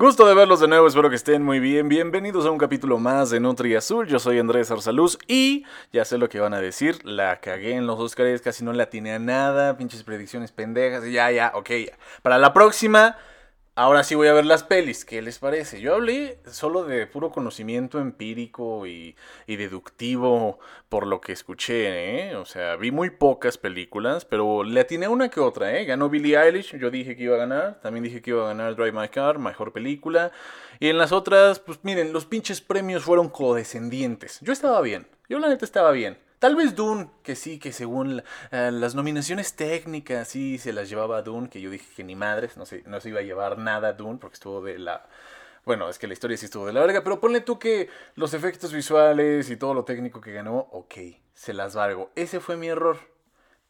Gusto de verlos de nuevo, espero que estén muy bien. Bienvenidos a un capítulo más de Nutri Azul. Yo soy Andrés Arsaluz y ya sé lo que van a decir. La cagué en los Oscars, casi no la tiene a nada. Pinches predicciones pendejas. Ya, ya, ok. Para la próxima, Ahora sí voy a ver las pelis, ¿qué les parece? Yo hablé solo de puro conocimiento empírico y, deductivo por lo que escuché, ¿eh? O sea, vi muy pocas películas, pero le atiné una que otra, ¿eh? Ganó Billie Eilish, yo dije que iba a ganar, también dije que iba a ganar Drive My Car, mejor película. Y en las otras, pues miren, los pinches premios fueron codescendientes. Yo estaba bien, yo la neta estaba bien. Tal vez Dune, que sí, que según eh, las nominaciones técnicas, sí se las llevaba Dune, que yo dije que ni madres, no se, no se iba a llevar nada Dune, porque estuvo de la... Bueno, es que la historia sí estuvo de la verga, pero ponle tú que los efectos visuales y todo lo técnico que ganó, ok, se las valgo. Ese fue mi error.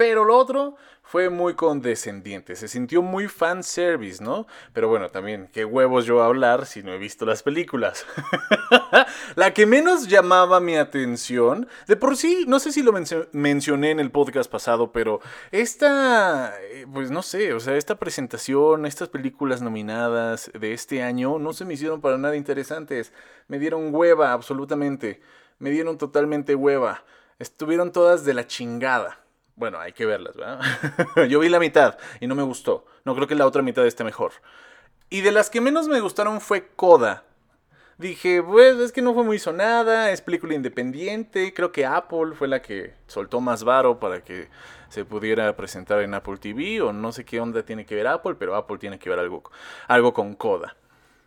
Pero lo otro fue muy condescendiente, se sintió muy fanservice, ¿no? Pero bueno, también, qué huevos yo hablar si no he visto las películas. la que menos llamaba mi atención, de por sí, no sé si lo mencioné en el podcast pasado, pero esta, eh, pues no sé, o sea, esta presentación, estas películas nominadas de este año no se me hicieron para nada interesantes. Me dieron hueva, absolutamente. Me dieron totalmente hueva. Estuvieron todas de la chingada. Bueno, hay que verlas, ¿verdad? Yo vi la mitad y no me gustó. No creo que la otra mitad esté mejor. Y de las que menos me gustaron fue Coda. Dije, pues es que no fue muy sonada, es película independiente. Creo que Apple fue la que soltó más varo para que se pudiera presentar en Apple TV. O no sé qué onda tiene que ver Apple, pero Apple tiene que ver algo, algo con Coda.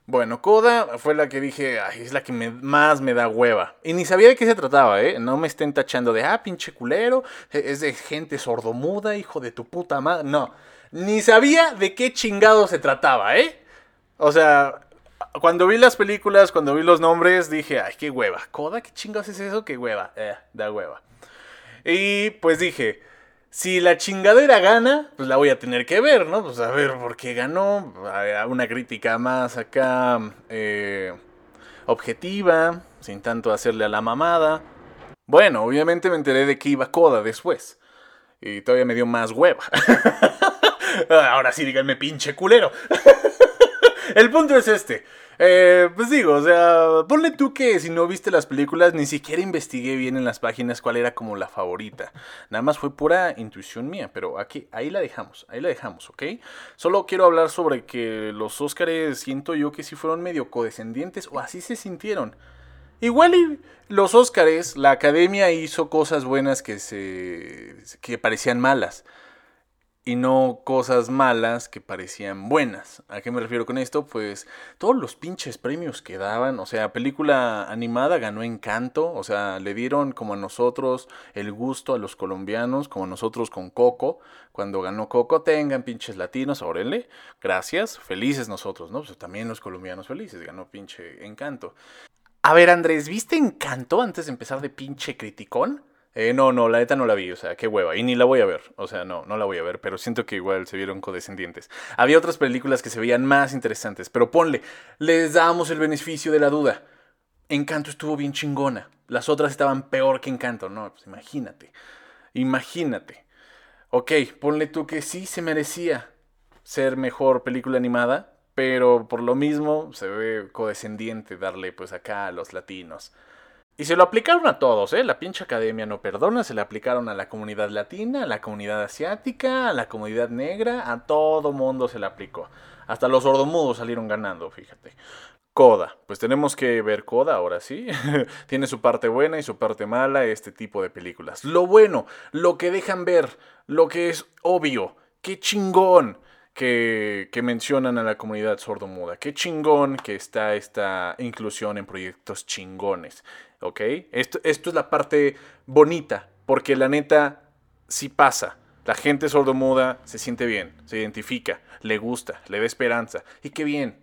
Bueno, Coda fue la que dije, ay, es la que más me da hueva. Y ni sabía de qué se trataba, ¿eh? No me estén tachando de, ah, pinche culero, e, es de gente sordomuda, hijo de tu puta madre. No, ni sabía de qué chingado se trataba, ¿eh? O sea, cuando vi las películas, cuando vi los nombres, dije, ay, qué hueva. ¿Coda? ¿Qué chingados es eso? Qué hueva. Eh, da hueva. Y pues dije, si la chingadera gana, pues la voy a tener que ver, ¿no? Pues a ver por qué ganó. Una crítica más acá eh, objetiva, sin tanto hacerle a la mamada. Bueno, obviamente me enteré de que iba Coda después. Y todavía me dio más hueva. Ahora sí, díganme pinche culero. El punto es este. Eh, pues digo, o sea, ponle tú que si no viste las películas, ni siquiera investigué bien en las páginas cuál era como la favorita. Nada más fue pura intuición mía, pero aquí, ahí la dejamos, ahí la dejamos, ¿ok? Solo quiero hablar sobre que los Óscares siento yo que sí fueron medio codescendientes o así se sintieron. Igual los Óscares, la academia hizo cosas buenas que se que parecían malas y no cosas malas que parecían buenas. ¿A qué me refiero con esto? Pues todos los pinches premios que daban, o sea, película animada ganó Encanto, o sea, le dieron como a nosotros el gusto a los colombianos, como nosotros con Coco, cuando ganó Coco, tengan pinches latinos, órale, gracias, felices nosotros, ¿no? Pues también los colombianos felices, ganó pinche Encanto. A ver, Andrés, ¿viste Encanto antes de empezar de pinche criticón? Eh, no, no, la neta no la vi, o sea, qué hueva. Y ni la voy a ver, o sea, no, no la voy a ver, pero siento que igual se vieron codescendientes. Había otras películas que se veían más interesantes, pero ponle, les damos el beneficio de la duda. Encanto estuvo bien chingona. Las otras estaban peor que Encanto, no, pues imagínate. Imagínate. Ok, ponle tú que sí se merecía ser mejor película animada, pero por lo mismo se ve codescendiente darle pues acá a los latinos. Y se lo aplicaron a todos, ¿eh? La pinche academia no perdona, se le aplicaron a la comunidad latina, a la comunidad asiática, a la comunidad negra, a todo mundo se le aplicó. Hasta los sordomudos salieron ganando, fíjate. Coda, pues tenemos que ver Coda ahora sí. Tiene su parte buena y su parte mala este tipo de películas. Lo bueno, lo que dejan ver, lo que es obvio, qué chingón que, que mencionan a la comunidad sordomuda, qué chingón que está esta inclusión en proyectos chingones. ¿Ok? Esto, esto es la parte bonita, porque la neta sí pasa. La gente sordomuda se siente bien, se identifica, le gusta, le da esperanza. Y qué bien,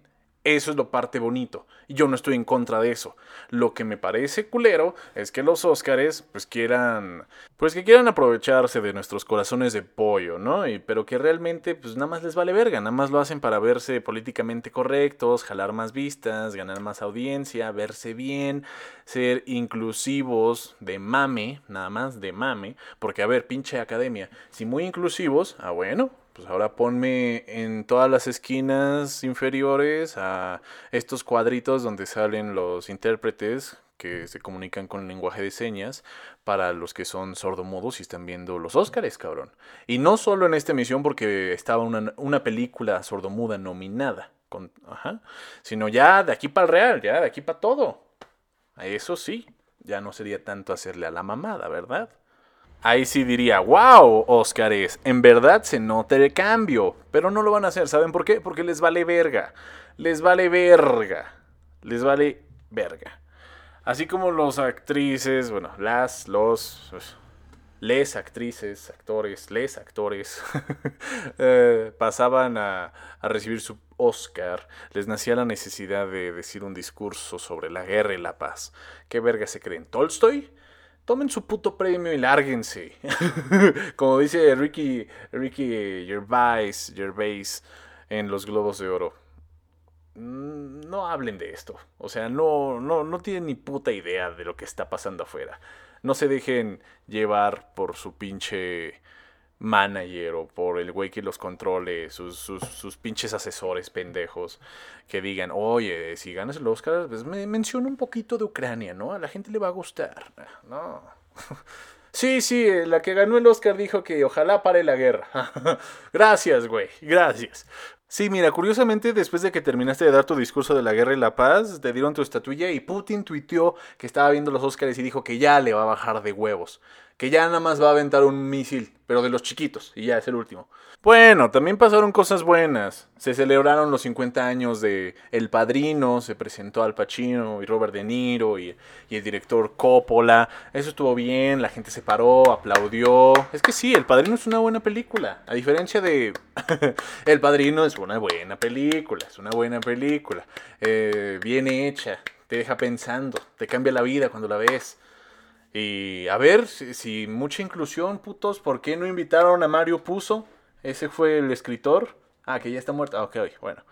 eso es lo parte bonito. Y yo no estoy en contra de eso. Lo que me parece culero es que los Óscares pues quieran pues que quieran aprovecharse de nuestros corazones de pollo, ¿no? Y, pero que realmente pues nada más les vale verga, nada más lo hacen para verse políticamente correctos, jalar más vistas, ganar más audiencia, verse bien, ser inclusivos de mame, nada más de mame, porque a ver, pinche academia, si muy inclusivos, ah bueno, pues ahora ponme en todas las esquinas inferiores a estos cuadritos donde salen los intérpretes que se comunican con lenguaje de señas para los que son sordomudos y están viendo los Óscares, cabrón. Y no solo en esta emisión porque estaba una, una película sordomuda nominada, ajá, sino ya de aquí para el real, ya de aquí para todo. Eso sí, ya no sería tanto hacerle a la mamada, ¿verdad? Ahí sí diría, wow, Óscares, en verdad se nota el cambio. Pero no lo van a hacer, ¿saben por qué? Porque les vale verga. Les vale verga. Les vale verga. Así como los actrices, bueno, las, los, pues, les actrices, actores, les actores, eh, pasaban a, a, recibir su Oscar, les nacía la necesidad de decir un discurso sobre la guerra y la paz. ¿Qué verga se creen? ¿Tolstoy? Tomen su puto premio y lárguense. Como dice Ricky, Ricky Gervais, Gervais en los Globos de Oro. Mm, no hablen de esto. O sea, no, no, no tienen ni puta idea de lo que está pasando afuera. No se dejen llevar por su pinche manager o por el güey que los controle, sus, sus, pinches asesores pendejos, que digan, oye, si ganas el Oscar, pues me menciona un poquito de Ucrania, ¿no? A la gente le va a gustar. No. Sí, sí, la que ganó el Oscar dijo que ojalá pare la guerra. gracias, güey, gracias. Sí, mira, curiosamente, después de que terminaste de dar tu discurso de la guerra y la paz, te dieron tu estatuilla y Putin tuiteó que estaba viendo los Oscars y dijo que ya le va a bajar de huevos que ya nada más va a aventar un misil, pero de los chiquitos, y ya es el último. Bueno, también pasaron cosas buenas. Se celebraron los 50 años de El Padrino, se presentó Al Pacino y Robert De Niro y, y, el director Coppola. Eso estuvo bien, la gente se paró, aplaudió. Es que sí, El Padrino es una buena película. A diferencia de... el Padrino es una buena película, es una buena película. Eh, bien hecha, te deja pensando, te cambia la vida cuando la ves. Y a ver, si, mucha inclusión, putos, ¿por qué no invitaron a Mario Puzo? Ese fue el escritor. Ah, que ya está muerto. Ah, ok, bueno.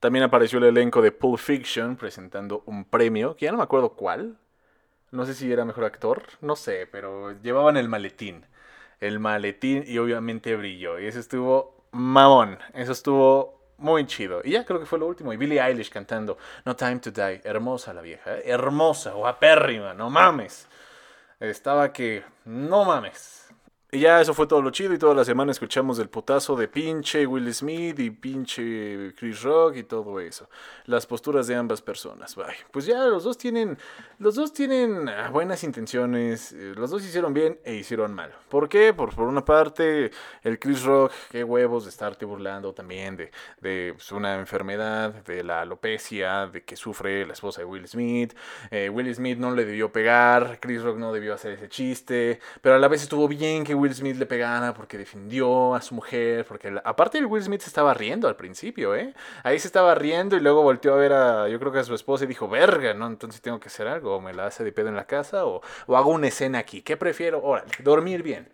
También apareció el elenco de Pulp Fiction presentando un premio, que ya no me acuerdo cuál. No sé si era mejor actor, no sé, pero llevaban el maletín. El maletín y obviamente brilló. Y eso estuvo mamón. Eso estuvo muy chido. Y ya creo que fue lo último. Y Billie Eilish cantando No Time to Die. Hermosa la vieja. ¿eh? Hermosa, guapérrima, no mames estaba que, no mames, y ya eso fue todo lo chido y toda la semana escuchamos el putazo de pinche Will Smith y pinche Chris Rock y todo eso. Las posturas de ambas personas. Bye. Pues ya los dos tienen los dos tienen ah, buenas intenciones, eh, los dos hicieron bien e hicieron mal. ¿Por qué? Por, por una parte, el Chris Rock, qué huevos de estarte burlando también de, de pues, una enfermedad, de la alopecia, de que sufre la esposa de Will Smith. Eh, Will Smith no le debió pegar, Chris Rock no debió hacer ese chiste, pero a la vez estuvo bien que Smith le pegara porque defendió a su mujer, porque aparte el Will Smith se estaba riendo al principio, ¿eh? Ahí se estaba riendo y luego volteó a ver a, yo creo que a su esposa y dijo, verga, ¿no? Entonces tengo que hacer algo, o me la hace de pedo en la casa, o, o hago una escena aquí. ¿Qué prefiero? Órale, dormir bien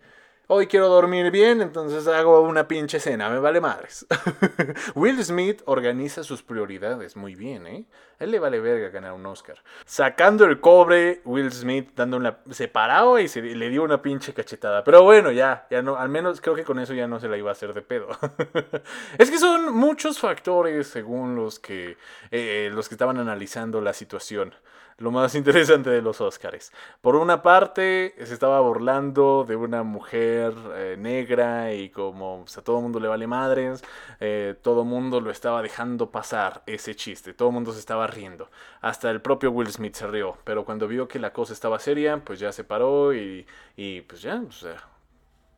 hoy quiero dormir bien, entonces hago una pinche cena, me vale madres. Will Smith organiza sus prioridades muy bien, ¿eh? él le vale verga ganar un Oscar. Sacando el cobre, Will Smith dando una separado y se, le dio una pinche cachetada. Pero bueno, ya, ya no, al menos creo que con eso ya no se la iba a hacer de pedo. es que son muchos factores según los que eh, los que estaban analizando la situación lo más interesante de los Oscars. Por una parte, se estaba burlando de una mujer eh, negra y como a todo el mundo le vale madres, eh, todo el mundo lo estaba dejando pasar ese chiste, todo el mundo se estaba riendo. Hasta el propio Will Smith se rió, pero cuando vio que la cosa estaba seria, pues ya se paró y, y pues ya,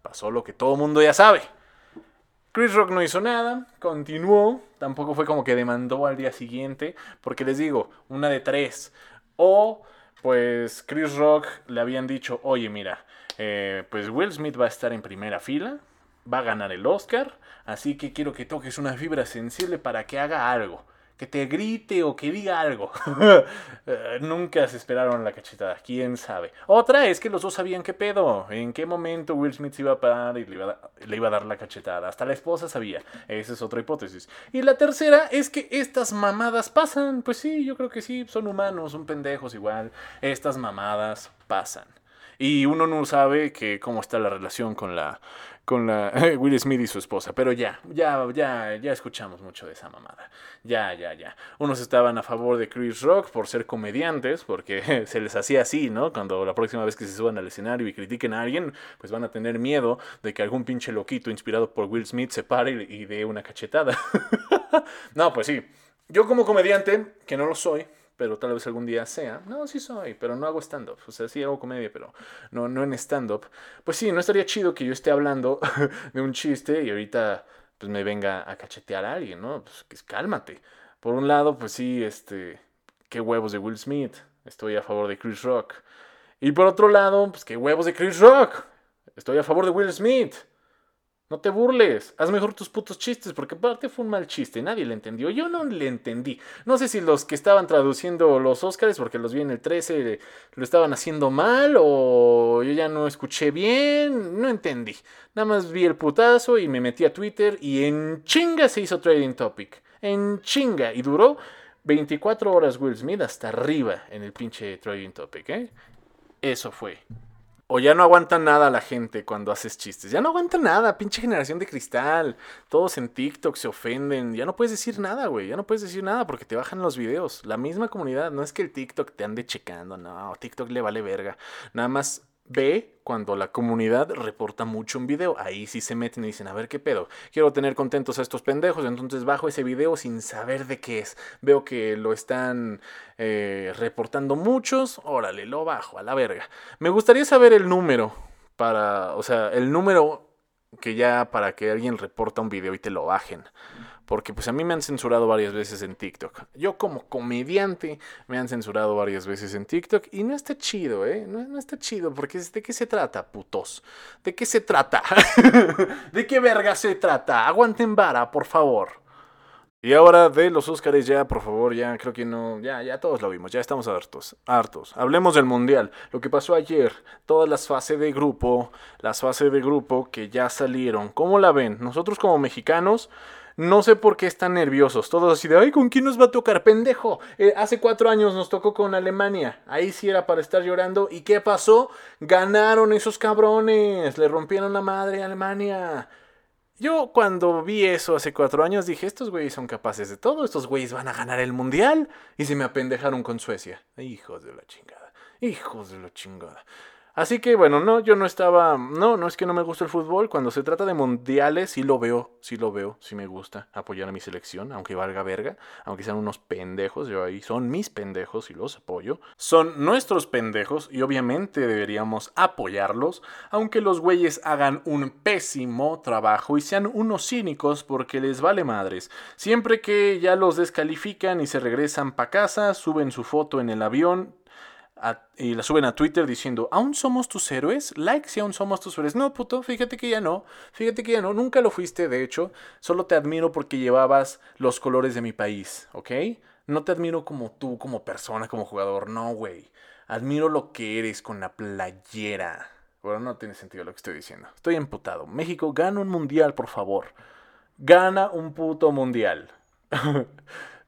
pasó lo que todo el mundo ya sabe. Chris Rock no hizo nada, continuó, tampoco fue como que demandó al día siguiente, porque les digo, una de tres, o pues Chris Rock le habían dicho, oye mira, eh, pues Will Smith va a estar en primera fila, va a ganar el Oscar, así que quiero que toques una fibra sensible para que haga algo que te grite o que diga algo. Eh, nunca se esperaron la cachetada, quién sabe. Otra es que los dos sabían qué pedo, en qué momento Will Smith se iba a parar y le iba a, dar la cachetada. Hasta la esposa sabía, esa es otra hipótesis. Y la tercera es que estas mamadas pasan. Pues sí, yo creo que sí, son humanos, son pendejos igual. Estas mamadas pasan. Y uno no sabe que cómo está la relación con la, con la Will Smith y su esposa. Pero ya, ya, ya, ya escuchamos mucho de esa mamada. Ya, ya, ya. Unos estaban a favor de Chris Rock por ser comediantes, porque se les hacía así, ¿no? Cuando la próxima vez que se suban al escenario y critiquen a alguien, pues van a tener miedo de que algún pinche loquito inspirado por Will Smith se pare y dé una cachetada. no, pues sí. Yo como comediante, que no lo soy, pero tal vez algún día sea. No, sí soy, pero no hago stand-up. O sea, sí hago comedia, pero no, no en stand-up. Pues sí, no estaría chido que yo esté hablando de un chiste y ahorita pues me venga a cachetear a alguien, ¿no? Pues cálmate. Por un lado, pues sí, este, qué huevos de Will Smith. Estoy a favor de Chris Rock. Y por otro lado, pues qué huevos de Chris Rock. Estoy a favor de Will Smith. No te burles, haz mejor tus putos chistes, porque aparte fue un mal chiste, nadie le entendió, yo no le entendí. No sé si los que estaban traduciendo los Oscars, porque los vi en el 13, lo estaban haciendo mal, o yo ya no escuché bien, no entendí. Nada más vi el putazo y me metí a Twitter y en chinga se hizo Trading Topic. En chinga, y duró 24 horas Will Smith hasta arriba en el pinche Trading Topic, ¿eh? Eso fue. O ya no aguantan nada la gente cuando haces chistes. Ya no aguantan nada, pinche generación de cristal. Todos en TikTok se ofenden. Ya no puedes decir nada, güey. Ya no puedes decir nada porque te bajan los videos. La misma comunidad. No es que el TikTok te ande checando. No, TikTok le vale verga. Nada más ve cuando la comunidad reporta mucho un video. Ahí sí se meten y dicen, a ver qué pedo. Quiero tener contentos a estos pendejos. Entonces bajo ese video sin saber de qué es. Veo que lo están eh, reportando muchos. Órale, lo bajo a la verga. Me gustaría saber el número. Para, o sea, el número que ya para que alguien reporta un video y te lo bajen. Porque pues a mí me han censurado varias veces en TikTok. Yo como comediante me han censurado varias veces en TikTok y no está chido, ¿eh? No, no está chido porque ¿de qué se trata, putos? ¿De qué se trata? ¿De qué verga se trata? Aguanten vara, por favor. Y ahora de los Óscares ya, por favor, ya creo que no, ya, ya todos lo vimos, ya estamos hartos, hartos. Hablemos del Mundial, lo que pasó ayer, todas las fases de grupo, las fases de grupo que ya salieron, ¿cómo la ven? Nosotros como mexicanos, no sé por qué están nerviosos, todos así de, ay, ¿con quién nos va a tocar? Pendejo, eh, hace cuatro años nos tocó con Alemania, ahí sí era para estar llorando, ¿y qué pasó? Ganaron esos cabrones, le rompieron la madre a Alemania. Yo cuando vi eso hace cuatro años dije, estos güeyes son capaces de todo, estos güeyes van a ganar el mundial. Y se me apendejaron con Suecia. Hijos de la chingada, hijos de la chingada. Así que bueno, no, yo no estaba, no, no es que no me guste el fútbol, cuando se trata de mundiales sí lo veo, sí lo veo, sí me gusta apoyar a mi selección, aunque valga verga, aunque sean unos pendejos, yo ahí son mis pendejos y los apoyo. Son nuestros pendejos y obviamente deberíamos apoyarlos, aunque los güeyes hagan un pésimo trabajo y sean unos cínicos porque les vale madres. Siempre que ya los descalifican y se regresan pa' casa, suben su foto en el avión, y la suben a Twitter diciendo, ¿aún somos tus héroes? Like si aún somos tus héroes. No, puto, fíjate que ya no. Fíjate que ya no. Nunca lo fuiste, de hecho. Solo te admiro porque llevabas los colores de mi país, ¿ok? No te admiro como tú, como persona, como jugador. No, güey. Admiro lo que eres con la playera. Bueno, no tiene sentido lo que estoy diciendo. Estoy emputado. México, gana un mundial, por favor. Gana un puto mundial.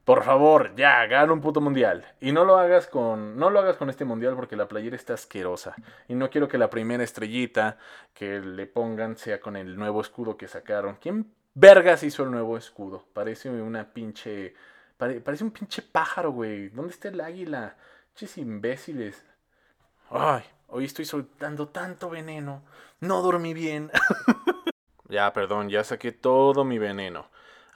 Por favor, ya, gana un puto mundial. Y no lo hagas con. No lo hagas con este mundial porque la playera está asquerosa. Y no quiero que la primera estrellita que le pongan sea con el nuevo escudo que sacaron. ¿Quién vergas hizo el nuevo escudo? Parece una pinche. parece un pinche pájaro, güey. ¿Dónde está el águila? Pinches imbéciles. Ay, hoy estoy soltando tanto veneno. No dormí bien. ya, perdón, ya saqué todo mi veneno.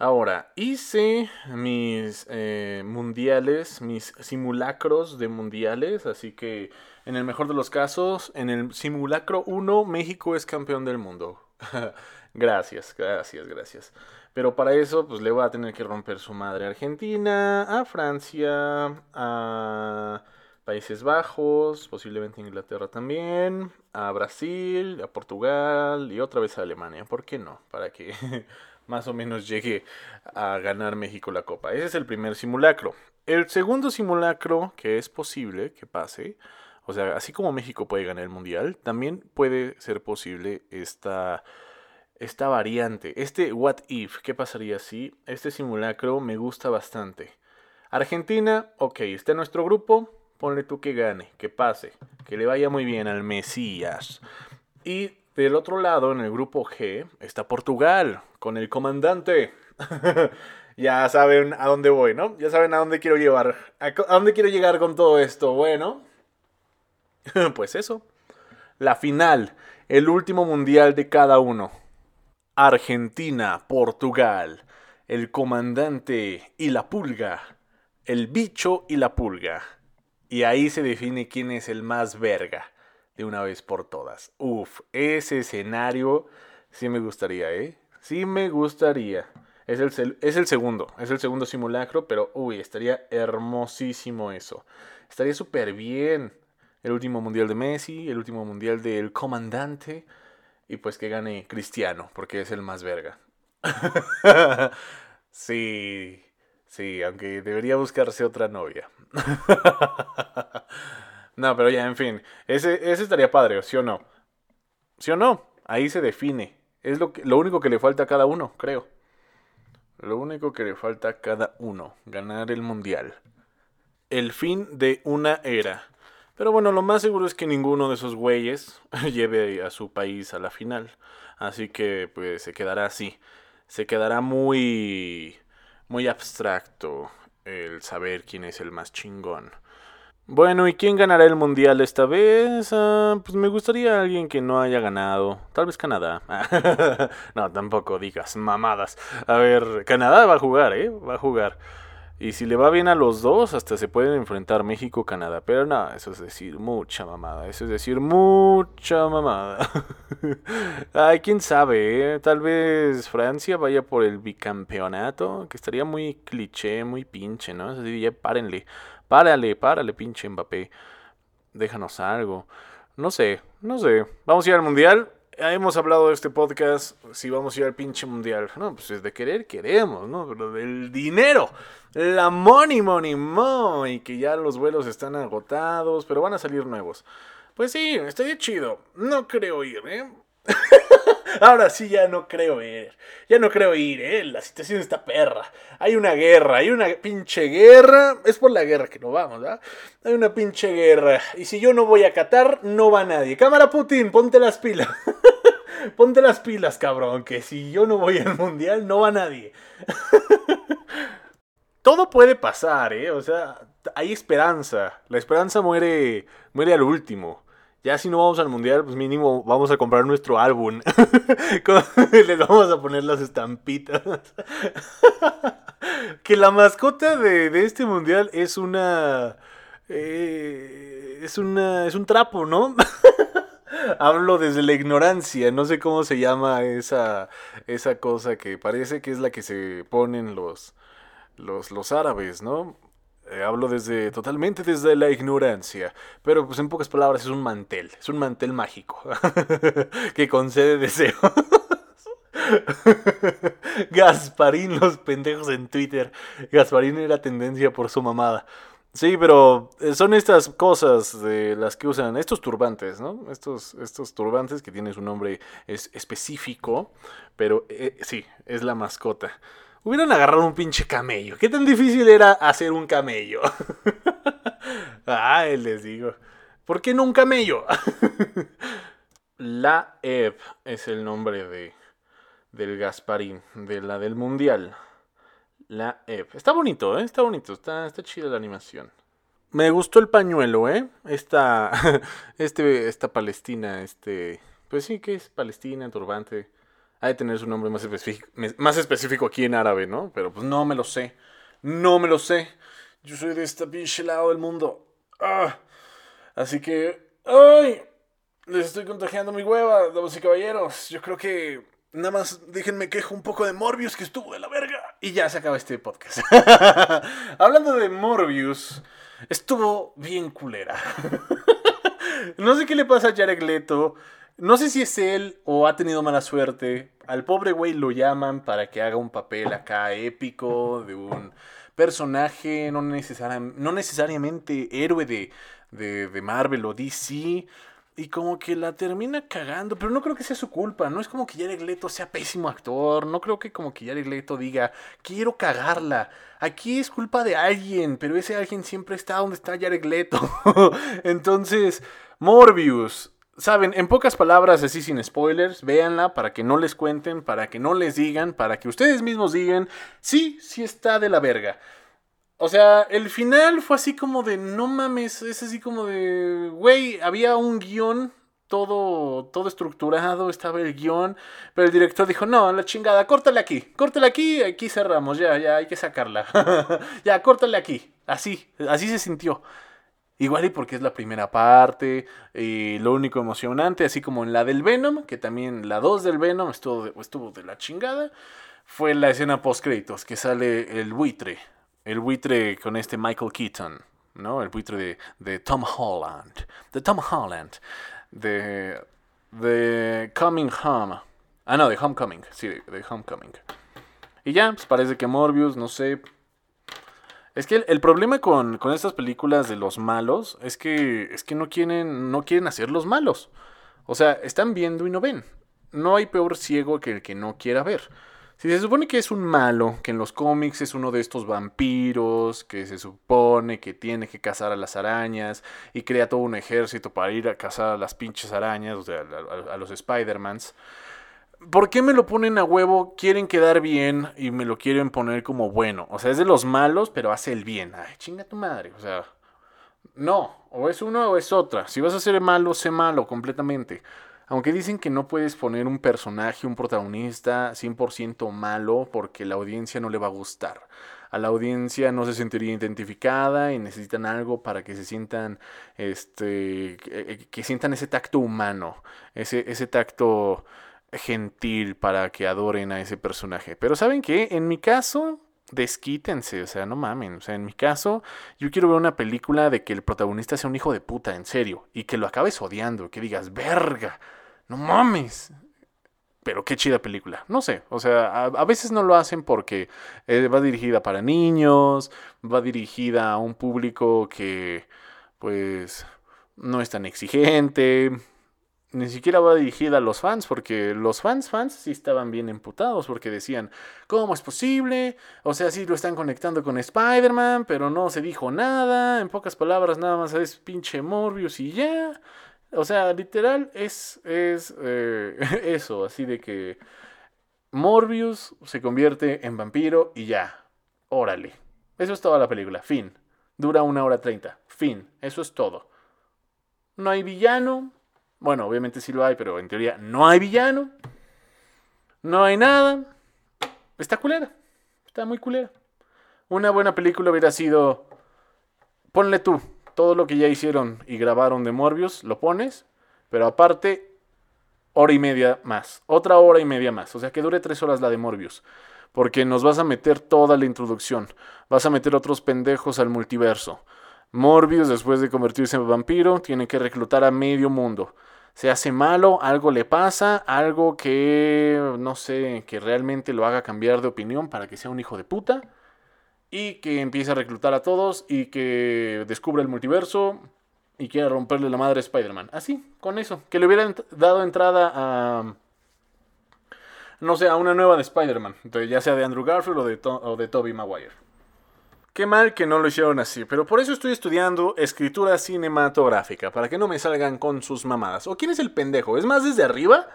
Ahora, hice mis eh, mundiales, mis simulacros de mundiales, así que en el mejor de los casos, en el simulacro 1, México es campeón del mundo. gracias, gracias, gracias. Pero para eso, pues le voy a tener que romper su madre a Argentina, a Francia, a Países Bajos, posiblemente Inglaterra también, a Brasil, a Portugal y otra vez a Alemania. ¿Por qué no? Para que más o menos llegue a ganar México la Copa. Ese es el primer simulacro. El segundo simulacro que es posible que pase, o sea, así como México puede ganar el Mundial, también puede ser posible esta, esta variante, este what if, ¿qué pasaría si? Este simulacro me gusta bastante. Argentina, ok, está en nuestro grupo, ponle tú que gane, que pase, que le vaya muy bien al Mesías. Y Del otro lado, en el grupo G, está Portugal, con el comandante. ya saben a dónde voy, ¿no? Ya saben a dónde quiero llevar. ¿A, dónde quiero llegar con todo esto? Bueno, pues eso. La final, el último mundial de cada uno. Argentina, Portugal, el comandante y la pulga, el bicho y la pulga. Y ahí se define quién es el más verga de una vez por todas. Uf, ese escenario sí me gustaría, ¿eh? Sí me gustaría. Es el, es el segundo, es el segundo simulacro, pero uy, estaría hermosísimo eso. Estaría súper bien. El último mundial de Messi, el último mundial del comandante. Y pues que gane Cristiano, porque es el más verga. sí, sí, aunque debería buscarse otra novia. no, pero ya, en fin. Ese, ese estaría padre, ¿sí o no? ¿Sí o no? Ahí se define. Es lo, que, lo único que le falta a cada uno, creo. Lo único que le falta a cada uno, ganar el mundial. El fin de una era. Pero bueno, lo más seguro es que ninguno de esos güeyes lleve a su país a la final. Así que pues se quedará así. Se quedará muy muy abstracto el saber quién es el más chingón. Bueno, ¿y quién ganará el mundial esta vez? Ah, pues me gustaría alguien que no haya ganado. Tal vez Canadá. no, tampoco digas mamadas. A ver, Canadá va a jugar, ¿eh? Va a jugar. Y si le va bien a los dos, hasta se pueden enfrentar México-Canadá. Pero no, eso es decir mucha mamada. Eso es decir mucha mamada. Ay, quién sabe, ¿eh? Tal vez Francia vaya por el bicampeonato. Que estaría muy cliché, muy pinche, ¿no? Es decir, ya párenle. Párale, párale, pinche Mbappé. Déjanos algo. No sé, no sé. ¿Vamos a ir al mundial? Hemos hablado de este podcast. Si vamos a ir al pinche mundial. No, pues es de querer, queremos, ¿no? Pero del dinero. La money, money, money. Que ya los vuelos están agotados, pero van a salir nuevos. Pues sí, estaría chido. No creo ir, ¿eh? Ahora sí ya no creo ir. Ya no creo ir, ¿eh? La situación está perra. Hay una guerra, hay una pinche guerra. Es por la guerra que no vamos, ¿verdad? Hay una pinche guerra. Y si yo no voy a Qatar, no va nadie. Cámara Putin, ponte las pilas. ponte las pilas, cabrón. Que si yo no voy al mundial, no va nadie. Todo puede pasar, ¿eh? O sea, hay esperanza. La esperanza muere, muere al último. Ya si no vamos al mundial, pues mínimo vamos a comprar nuestro álbum. Les vamos a poner las estampitas. que la mascota de, este mundial es una... Eh, es una... es un trapo, ¿no? Hablo desde la ignorancia, no sé cómo se llama esa, esa cosa que parece que es la que se ponen los, los, los árabes, ¿no? Eh, hablo desde totalmente desde la ignorancia, pero pues en pocas palabras es un mantel, es un mantel mágico que concede deseos. Gasparín, los pendejos en Twitter. Gasparín era tendencia por su mamada. Sí, pero eh, son estas cosas de las que usan estos turbantes, ¿no? Estos, estos turbantes que tienen su nombre es específico, pero eh, sí, es la mascota. Hubieran agarrado un pinche camello. ¿Qué tan difícil era hacer un camello? Ay, les digo. ¿Por qué no un camello? la Eve es el nombre de del Gasparín, de la del Mundial. La Eve. Está bonito, ¿eh? Está bonito, está, está chida la animación. Me gustó el pañuelo, ¿eh? Esta, este, esta Palestina, este... Pues sí, que es Palestina, turbante ha de tener su nombre más específico, aquí en árabe, ¿no? Pero pues no me lo sé. No me lo sé. Yo soy de este pinche lado del mundo. Ah. Así que. ¡Ay! Les estoy contagiando mi hueva, damas y caballeros. Yo creo que. Nada más déjenme quejo un poco de Morbius que estuvo de la verga. Y ya se acaba este podcast. Hablando de Morbius, estuvo bien culera. no sé qué le pasa a Jared Leto. No sé si es él o ha tenido mala suerte. Al pobre güey lo llaman para que haga un papel acá épico de un personaje, no, necesariamente héroe de, de, Marvel o DC. Y como que la termina cagando, pero no creo que sea su culpa. No es como que Jared Leto sea pésimo actor. No creo que como que Jared Leto diga, quiero cagarla. Aquí es culpa de alguien, pero ese alguien siempre está donde está Jared Leto. Entonces, Morbius saben, en pocas palabras, así sin spoilers, véanla para que no les cuenten, para que no les digan, para que ustedes mismos digan, sí, sí está de la verga. O sea, el final fue así como de, no mames, es así como de, güey, había un guion todo, todo estructurado, estaba el guion, pero el director dijo, no, la chingada, córtale aquí, córtale aquí, aquí cerramos, ya, ya, hay que sacarla. ya, córtale aquí. Así, así se sintió. Igual y porque es la primera parte, y lo único emocionante, así como en la del Venom, que también la 2 del Venom estuvo de, estuvo de la chingada, fue la escena post créditos, que sale el buitre, el buitre con este Michael Keaton, ¿no? El buitre de, de Tom Holland, de Tom Holland de, de Coming Home. Ah, no, de Homecoming. Sí, de, Homecoming. Y ya, pues parece que Morbius, no sé. Es que el, problema con, con, estas películas de los malos es que, es que no, quieren, no quieren hacer los malos. O sea, están viendo y no ven. No hay peor ciego que el que no quiera ver. Si se supone que es un malo, que en los cómics es uno de estos vampiros, que se supone que tiene que cazar a las arañas y crea todo un ejército para ir a cazar a las pinches arañas, o sea, a, los Spider-Mans. ¿Por qué me lo ponen a huevo? Quieren quedar bien y me lo quieren poner como bueno. O sea, es de los malos, pero hace el bien. Ay, chinga tu madre. O sea, no. O es uno o es otra. Si vas a ser malo, sé malo completamente. Aunque dicen que no puedes poner un personaje, un protagonista 100% malo porque la audiencia no le va a gustar. A la audiencia no se sentiría identificada y necesitan algo para que se sientan, este, que, sientan ese tacto humano, ese, ese tacto gentil para que adoren a ese personaje. Pero ¿saben qué? En mi caso, desquítense, o sea, no mamen. O sea, en mi caso, yo quiero ver una película de que el protagonista sea un hijo de puta, en serio, y que lo acabes odiando, que digas, verga, no mames. Pero qué chida película. No sé, o sea, a, veces no lo hacen porque eh, va dirigida para niños, va dirigida a un público que, pues, no es tan exigente. Ni siquiera va dirigida a los fans, porque los fans, fans sí estaban bien emputados, porque decían, ¿cómo es posible? O sea, sí lo están conectando con Spider-Man, pero no se dijo nada. En pocas palabras, nada más es pinche Morbius y ya. O sea, literal es, es eh, eso, así de que Morbius se convierte en vampiro y ya. Órale. Eso es toda la película. Fin. Dura una hora treinta. Fin. Eso es todo. No hay villano. Bueno, obviamente sí lo hay, pero en teoría no hay villano. No hay nada. Está culera. Está muy culera. Una buena película hubiera sido... Ponle tú, todo lo que ya hicieron y grabaron de Morbius, lo pones, pero aparte, hora y media más. Otra hora y media más. O sea, que dure tres horas la de Morbius. Porque nos vas a meter toda la introducción. Vas a meter otros pendejos al multiverso. Morbius, después de convertirse en vampiro, tiene que reclutar a medio mundo. Se hace malo, algo le pasa, algo que, no sé, que realmente lo haga cambiar de opinión para que sea un hijo de puta y que empiece a reclutar a todos y que descubra el multiverso y quiera romperle la madre a Spider-Man. Así, con eso. Que le hubieran dado entrada a... No sé, a una nueva de Spider-Man. Ya sea de Andrew Garfield o de, o de Tobey Maguire. Qué mal que no lo hicieron así, pero por eso estoy estudiando escritura cinematográfica, para que no me salgan con sus mamadas. ¿O quién es el pendejo? ¿Es más desde arriba?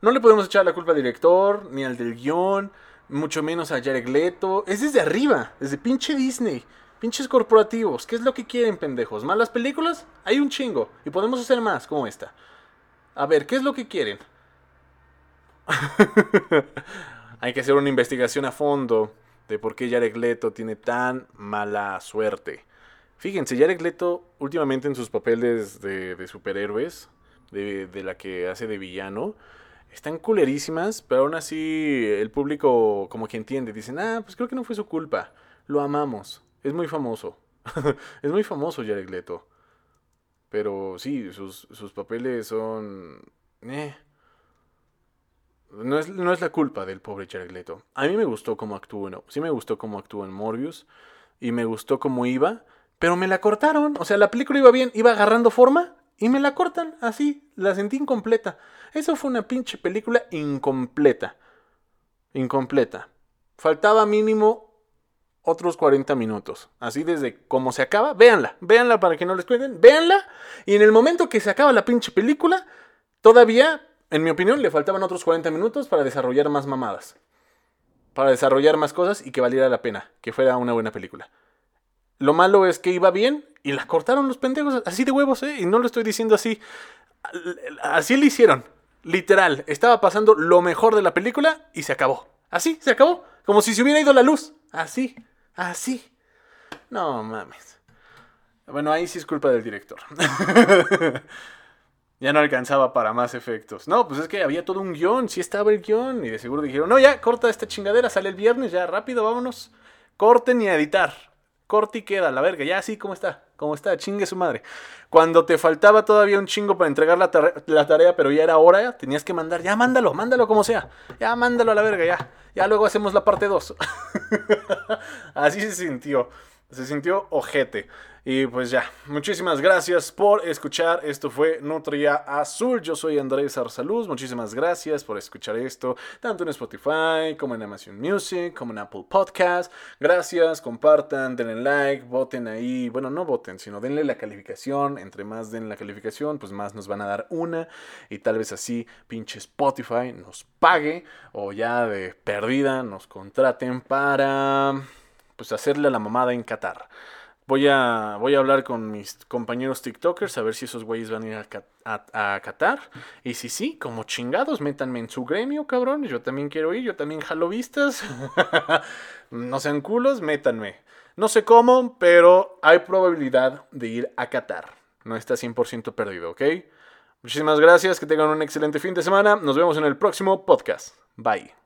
No le podemos echar la culpa al director, ni al del guion, mucho menos a Jared Leto. Es desde arriba, desde pinche Disney. Pinches corporativos. ¿Qué es lo que quieren, pendejos? ¿Malas películas? Hay un chingo. Y podemos hacer más, como esta. A ver, ¿qué es lo que quieren? Hay que hacer una investigación a fondo de por qué Jared Leto tiene tan mala suerte. Fíjense, Jared Leto últimamente en sus papeles de, superhéroes, de, la que hace de villano, están culerísimas, pero aún así el público como que entiende. Dicen, ah, pues creo que no fue su culpa. Lo amamos. Es muy famoso. es muy famoso Jared Leto. Pero sí, sus, papeles son... Eh. No es, no es, la culpa del pobre Jared. A mí me gustó cómo actuó, no. Sí me gustó cómo actuó en Morbius. Y me gustó cómo iba. Pero me la cortaron. O sea, la película iba bien, iba agarrando forma. Y me la cortan así, la sentí incompleta. Eso fue una pinche película incompleta. Incompleta. Faltaba mínimo otros 40 minutos. Así desde cómo se acaba, véanla, véanla para que no les cuenten, véanla. Y en el momento que se acaba la pinche película, Todavía, en mi opinión, le faltaban otros 40 minutos para desarrollar más mamadas. Para desarrollar más cosas y que valiera la pena, que fuera una buena película. Lo malo es que iba bien y la cortaron los pendejos así de huevos, ¿eh? Y no lo estoy diciendo así. Así lo hicieron. Literal. Estaba pasando lo mejor de la película y se acabó. Así, se acabó. Como si se hubiera ido la luz. Así, así. No mames. Bueno, ahí sí es culpa del director. ya no alcanzaba para más efectos. No, pues es que había todo un guion, sí estaba el guion. Y de seguro dijeron, no, ya, corta esta chingadera, sale el viernes, ya, rápido, vámonos. Corten y editar. Corte y queda, la verga, ya así como está, como está, chingue su madre. Cuando te faltaba todavía un chingo para entregar la, la tarea, pero ya era hora, tenías que mandar, ya mándalo, mándalo como sea. Ya mándalo a la verga, ya. Ya luego hacemos la parte 2. así se sintió. Se sintió ojete. Y pues ya, muchísimas gracias por escuchar. Esto fue Nutria Azul. Yo soy Andrés Arsaluz. Muchísimas gracias por escuchar esto, tanto en Spotify como en Amazon Music, como en Apple Podcast. Gracias, compartan, denle like, voten ahí. Bueno, no voten, sino denle la calificación. Entre más den la calificación, pues más nos van a dar una. Y tal vez así, pinche Spotify nos pague o ya de perdida nos contraten para pues hacerle la mamada en Qatar. Voy a, voy a hablar con mis compañeros TikTokers a ver si esos güeyes van a ir a, Qatar. Y si sí, como chingados, métanme en su gremio, cabrón. Yo también quiero ir, yo también jalo vistas. no sean culos, métanme. No sé cómo, pero hay probabilidad de ir a Qatar. No está 100% perdido, ¿ok? Muchísimas gracias, que tengan un excelente fin de semana. Nos vemos en el próximo podcast. Bye.